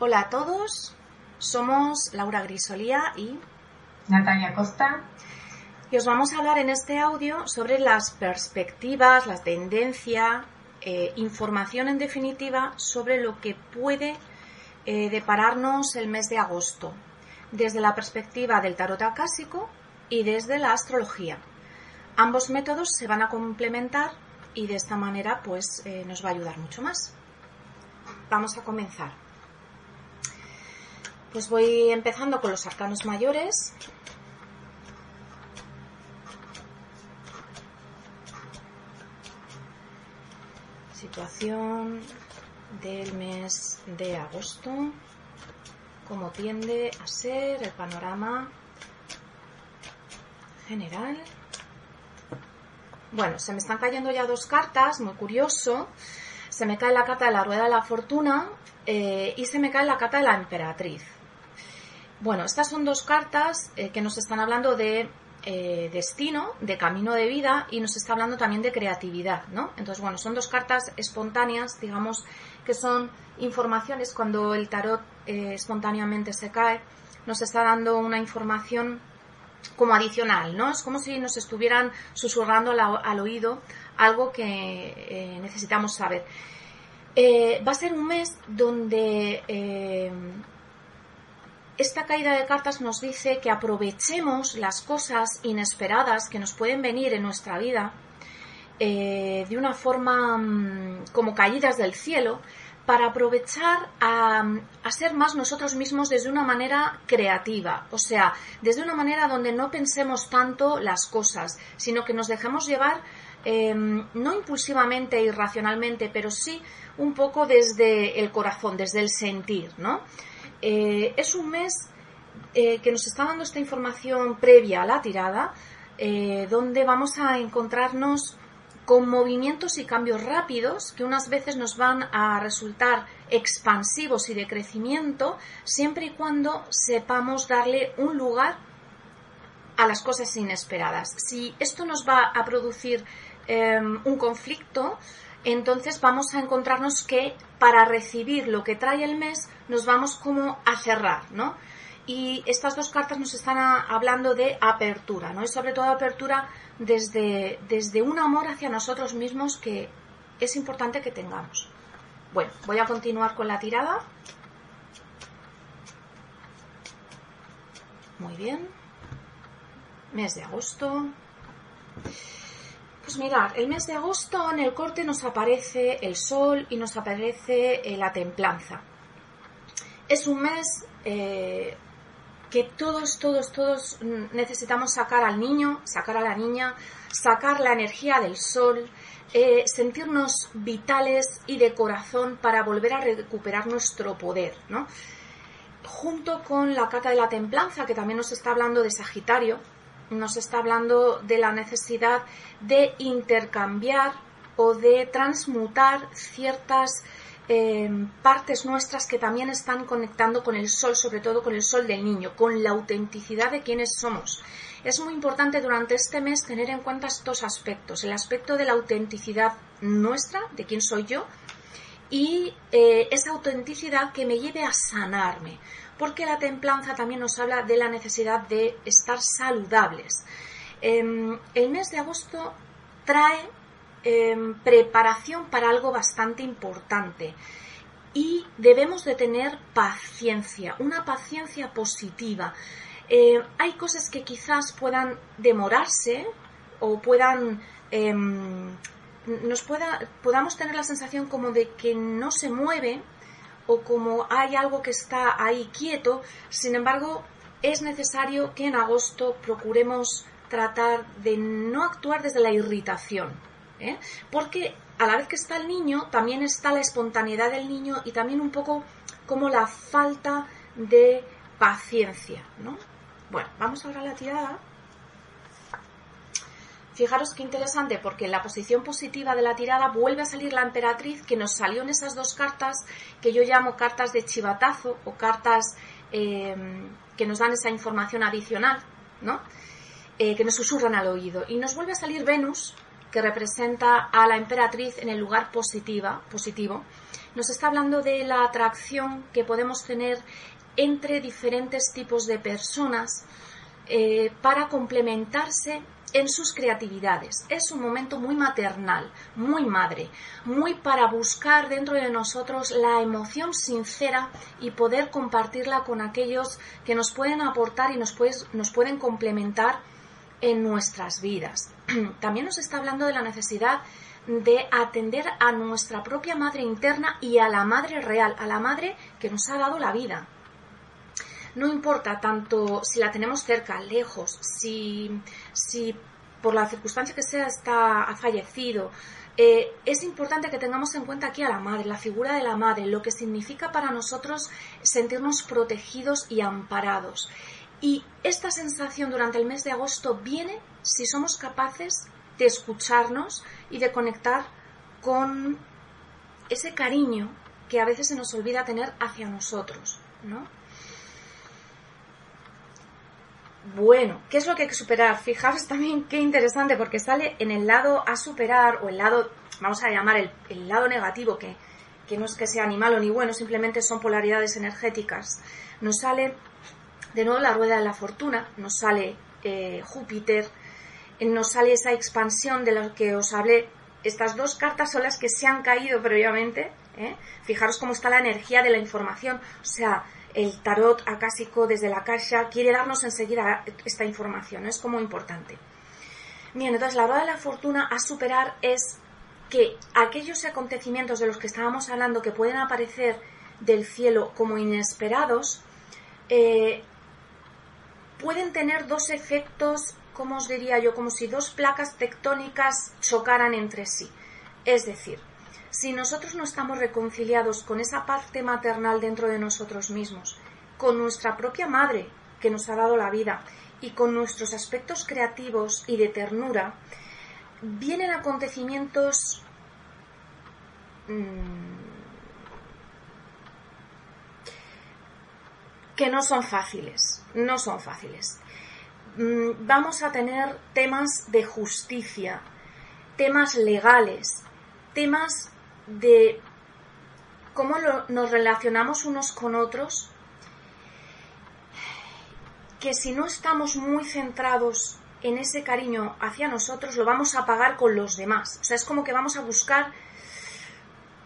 Hola a todos, somos Laura Grisolía y Natalia Costa. Y os vamos a hablar en este audio sobre las perspectivas, la tendencia, eh, información en definitiva sobre lo que puede eh, depararnos el mes de agosto, desde la perspectiva del tarot acásico y desde la astrología. Ambos métodos se van a complementar y de esta manera pues eh, nos va a ayudar mucho más. Vamos a comenzar. Pues voy empezando con los arcanos mayores. Situación del mes de agosto. Cómo tiende a ser el panorama general. Bueno, se me están cayendo ya dos cartas, muy curioso. Se me cae la carta de la rueda de la fortuna eh, y se me cae la carta de la emperatriz. Bueno, estas son dos cartas eh, que nos están hablando de eh, destino, de camino de vida y nos está hablando también de creatividad, ¿no? Entonces, bueno, son dos cartas espontáneas, digamos, que son informaciones cuando el tarot espontáneamente se cae, nos está dando una información como adicional, ¿no? Es como si nos estuvieran susurrando al, oído algo que necesitamos saber. va a ser un mes donde esta caída de cartas nos dice que aprovechemos las cosas inesperadas que nos pueden venir en nuestra vida eh, de una forma mm, como caídas del cielo para aprovechar a, ser más nosotros mismos desde una manera creativa, o sea, desde una manera donde no pensemos tanto las cosas, sino que nos dejemos llevar em, no impulsivamente, irracionalmente, pero sí un poco desde el corazón, desde el sentir, ¿no? Eh, es un mes eh, que nos está dando esta información previa a la tirada, eh, donde vamos a encontrarnos con movimientos y cambios rápidos que unas veces nos van a resultar expansivos y de crecimiento, siempre y cuando sepamos darle un lugar a las cosas inesperadas. Si esto nos va a producir em, un conflicto, entonces vamos a encontrarnos que para recibir lo que trae el mes nos vamos como a cerrar, ¿no? Y estas dos cartas nos están hablando de apertura, ¿no? Y sobre todo apertura desde, desde un amor hacia nosotros mismos que es importante que tengamos. Bueno, voy a continuar con la tirada. Muy bien. Mes de agosto. Pues mirad, el mes de agosto en el corte nos aparece el sol y nos aparece eh, la templanza. Es un mes eh, que todos, todos, todos necesitamos sacar al niño, sacar a la niña, sacar la energía del sol, eh, sentirnos vitales y de corazón para volver a recuperar nuestro poder, ¿no? Junto con la carta de la templanza, que también nos está hablando de Sagitario, nos está hablando de la necesidad de intercambiar o de transmutar ciertas eh, partes nuestras que también están conectando con el sol, sobre todo con el sol del niño, con la autenticidad de quienes somos. Es muy importante durante este mes tener en cuenta estos aspectos, el aspecto de la autenticidad nuestra, de quién soy yo, y eh, esa autenticidad que me lleve a sanarme porque la templanza también nos habla de la necesidad de estar saludables. Em, el mes de agosto trae em, preparación para algo bastante importante y debemos de tener paciencia, una paciencia positiva. Eh, hay cosas que quizás puedan demorarse o puedan em, nos pueda, podamos tener la sensación como de que no se mueve o como hay algo que está ahí quieto, sin embargo, es necesario que en agosto procuremos tratar de no actuar desde la irritación, ¿eh? porque a la vez que está el niño, también está la espontaneidad del niño y también un poco como la falta de paciencia, ¿no? Bueno, vamos ahora a la tirada. Fijaros qué interesante, porque en la posición positiva de la tirada vuelve a salir la emperatriz que nos salió en esas dos cartas que yo llamo cartas de chivatazo o cartas eh, que nos dan esa información adicional, ¿no? Eh, que nos susurran al oído. Y nos vuelve a salir Venus, que representa a la emperatriz en el lugar positiva, positivo, nos está hablando de la atracción que podemos tener entre diferentes tipos de personas eh, para complementarse en sus creatividades. Es un momento muy maternal, muy madre, muy para buscar dentro de nosotros la emoción sincera y poder compartirla con aquellos que nos pueden aportar y nos, nos pueden complementar en nuestras vidas. También nos está hablando de la necesidad de atender a nuestra propia madre interna y a la madre real, a la madre que nos ha dado la vida. No importa tanto si la tenemos cerca, lejos, si, si por la circunstancia que sea está, ha fallecido, eh, es importante que tengamos en cuenta aquí a la madre, la figura de la madre, lo que significa para nosotros sentirnos protegidos y amparados. Y esta sensación durante el mes de agosto viene si somos capaces de escucharnos y de conectar con ese cariño que a veces se nos olvida tener hacia nosotros, ¿no? Bueno, ¿qué es lo que hay que superar? Fijaros también qué interesante, porque sale en el lado a superar, o el lado, vamos a llamar el, lado negativo, que, no es que sea ni malo ni bueno, simplemente son polaridades energéticas. Nos sale de nuevo la rueda de la fortuna, nos sale eh, Júpiter, eh, nos sale esa expansión de la que os hablé. Estas dos cartas son las que se han caído previamente. ¿eh? Fijaros cómo está la energía de la información. O sea, el tarot acásico desde la caja quiere darnos enseguida esta información, es como importante. Bien, entonces la hora de la fortuna a superar es que aquellos acontecimientos de los que estábamos hablando que pueden aparecer del cielo como inesperados, eh, pueden tener dos efectos, como os diría yo, como si dos placas tectónicas chocaran entre sí. Es decir, si nosotros no estamos reconciliados con esa parte maternal dentro de nosotros mismos, con nuestra propia madre que nos ha dado la vida y con nuestros aspectos creativos y de ternura, vienen acontecimientos mm, que no son fáciles, no son fáciles. Mm, vamos a tener temas de justicia, temas legales, temas de cómo nos relacionamos unos con otros, que si no estamos muy centrados en ese cariño hacia nosotros, lo vamos a pagar con los demás. O sea, es como que vamos a buscar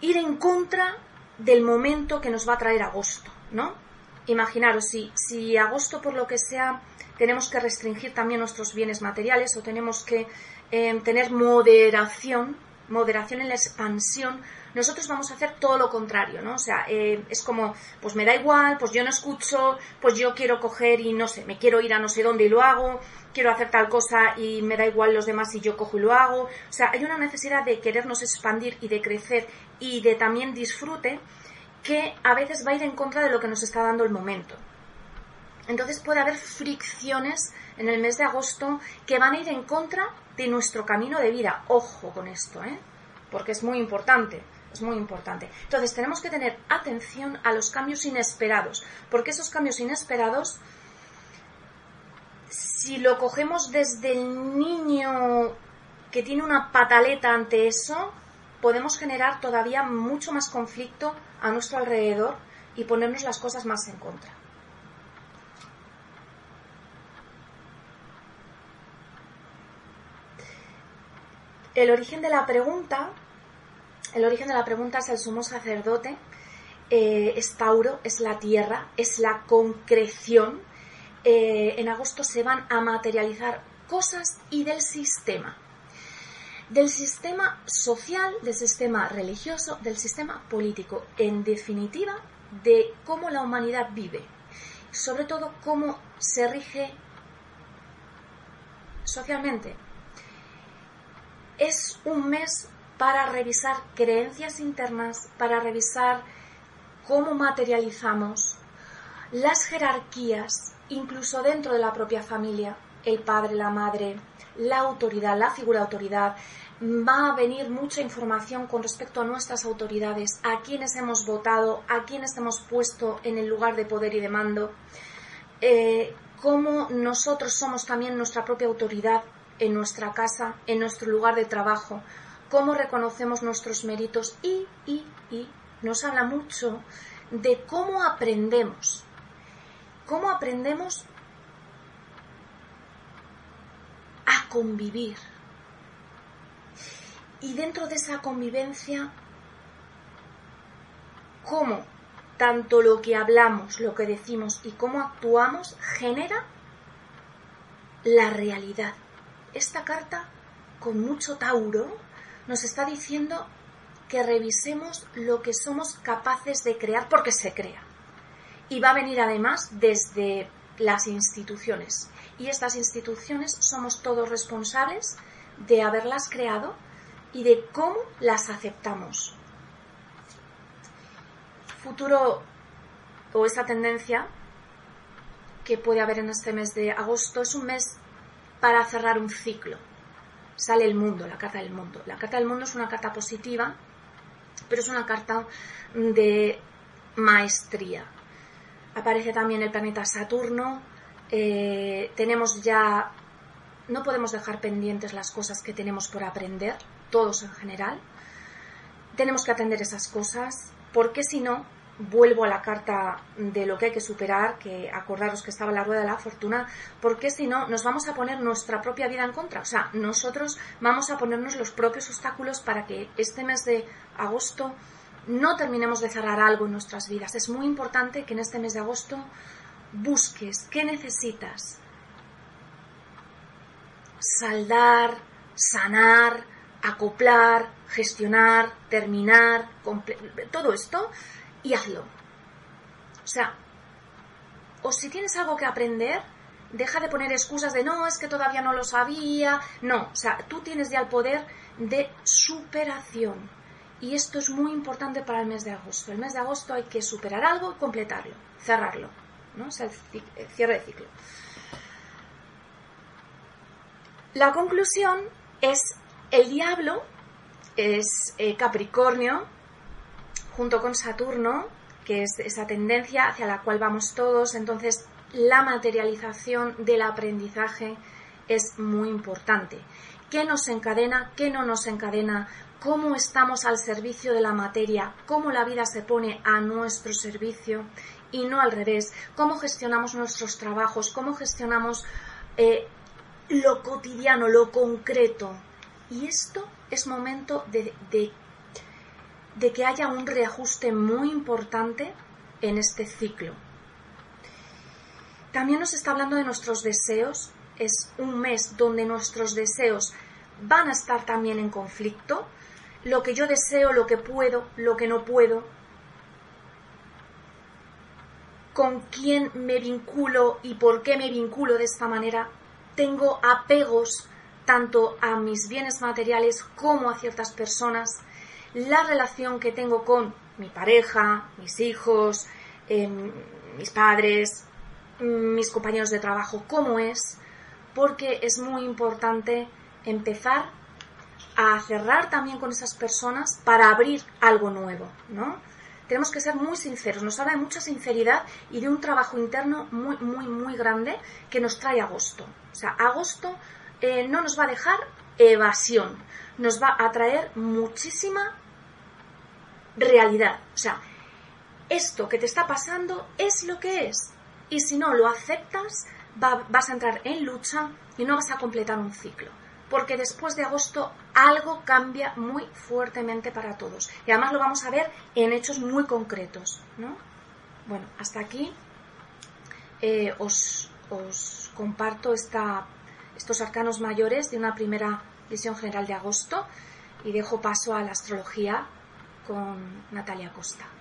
ir en contra del momento que nos va a traer agosto, ¿no? Imaginaros, si, si agosto por lo que sea tenemos que restringir también nuestros bienes materiales o tenemos que eh, tener moderación, moderación en la expansión, nosotros vamos a hacer todo lo contrario, ¿no? O sea, eh, es como, pues me da igual, pues yo no escucho, pues yo quiero coger y no sé, me quiero ir a no sé dónde y lo hago, quiero hacer tal cosa y me da igual los demás y yo cojo y lo hago. O sea, hay una necesidad de querernos expandir y de crecer y de también disfrute que a veces va a ir en contra de lo que nos está dando el momento. Entonces puede haber fricciones en el mes de agosto que van a ir en contra de nuestro camino de vida. Ojo con esto, ¿eh? porque es muy importante. Es muy importante. Entonces tenemos que tener atención a los cambios inesperados, porque esos cambios inesperados, si lo cogemos desde el niño que tiene una pataleta ante eso, podemos generar todavía mucho más conflicto a nuestro alrededor y ponernos las cosas más en contra. El origen de la pregunta, el origen de la pregunta es el sumo sacerdote, eh, es Tauro, es la tierra, es la concreción. Eh, en agosto se van a materializar cosas y del sistema. Del sistema social, del sistema religioso, del sistema político. En definitiva, de cómo la humanidad vive. Sobre todo, cómo se rige socialmente, es un mes para revisar creencias internas, para revisar cómo materializamos las jerarquías, incluso dentro de la propia familia, el padre, la madre, la autoridad, la figura de autoridad. Va a venir mucha información con respecto a nuestras autoridades, a quienes hemos votado, a quienes hemos puesto en el lugar de poder y de mando, eh, cómo nosotros somos también nuestra propia autoridad en nuestra casa, en nuestro lugar de trabajo, cómo reconocemos nuestros méritos y, y, y nos habla mucho de cómo aprendemos, cómo aprendemos a convivir. Y dentro de esa convivencia, cómo tanto lo que hablamos, lo que decimos y cómo actuamos genera la realidad. Esta carta, con mucho Tauro, nos está diciendo que revisemos lo que somos capaces de crear porque se crea. Y va a venir además desde las instituciones. Y estas instituciones somos todos responsables de haberlas creado y de cómo las aceptamos. Futuro o esta tendencia que puede haber en este mes de agosto es un mes para cerrar un ciclo. Sale el mundo, la carta del mundo. La carta del mundo es una carta positiva, pero es una carta de maestría. Aparece también el planeta Saturno. Eh, tenemos ya, no podemos dejar pendientes las cosas que tenemos por aprender, todos en general. Tenemos que atender esas cosas, porque si no, vuelvo a la carta de lo que hay que superar, que acordaros que estaba la rueda de la fortuna, porque si no, nos vamos a poner nuestra propia vida en contra. O sea, nosotros vamos a ponernos los propios obstáculos para que este mes de agosto no terminemos de cerrar algo en nuestras vidas. Es muy importante que en este mes de agosto busques qué necesitas. Saldar, sanar, acoplar, gestionar, terminar, todo esto y hazlo. O sea, o si tienes algo que aprender, deja de poner excusas de no, es que todavía no lo sabía. No, o sea, tú tienes ya el poder de superación. Y esto es muy importante para el mes de agosto. El mes de agosto hay que superar algo completarlo, cerrarlo. ¿no? Es el, cierre de ciclo. La conclusión es el diablo, es eh, Capricornio, junto con Saturno, que es esa tendencia hacia la cual vamos todos. Entonces, la materialización del aprendizaje es muy importante. ¿Qué nos encadena? ¿Qué no nos encadena? ¿Cómo estamos al servicio de la materia? ¿Cómo la vida se pone a nuestro servicio? Y no al revés. ¿Cómo gestionamos nuestros trabajos? ¿Cómo gestionamos eh, lo cotidiano, lo concreto? Y esto es momento de de que haya un reajuste muy importante en este ciclo. También nos está hablando de nuestros deseos. Es un mes donde nuestros deseos van a estar también en conflicto. Lo que yo deseo, lo que puedo, lo que no puedo. Con quién me vinculo y por qué me vinculo de esta manera. Tengo apegos tanto a mis bienes materiales como a ciertas personas la relación que tengo con mi pareja, mis hijos, em, mis padres, mis compañeros de trabajo, cómo es, porque es muy importante empezar a cerrar también con esas personas para abrir algo nuevo, ¿no? Tenemos que ser muy sinceros, nos habla de mucha sinceridad y de un trabajo interno muy, muy, muy grande que nos trae agosto. O sea, agosto eh, no nos va a dejar evasión, nos va a traer muchísima realidad. O sea, esto que te está pasando es lo que es. Y si no lo aceptas, vas a entrar en lucha y no vas a completar un ciclo. Porque después de agosto algo cambia muy fuertemente para todos. Y además lo vamos a ver en hechos muy concretos. ¿no? Bueno, hasta aquí eh, os, os, comparto esta, estos arcanos mayores de una primera visión general de agosto y dejo paso a la astrología con Natalia Costa.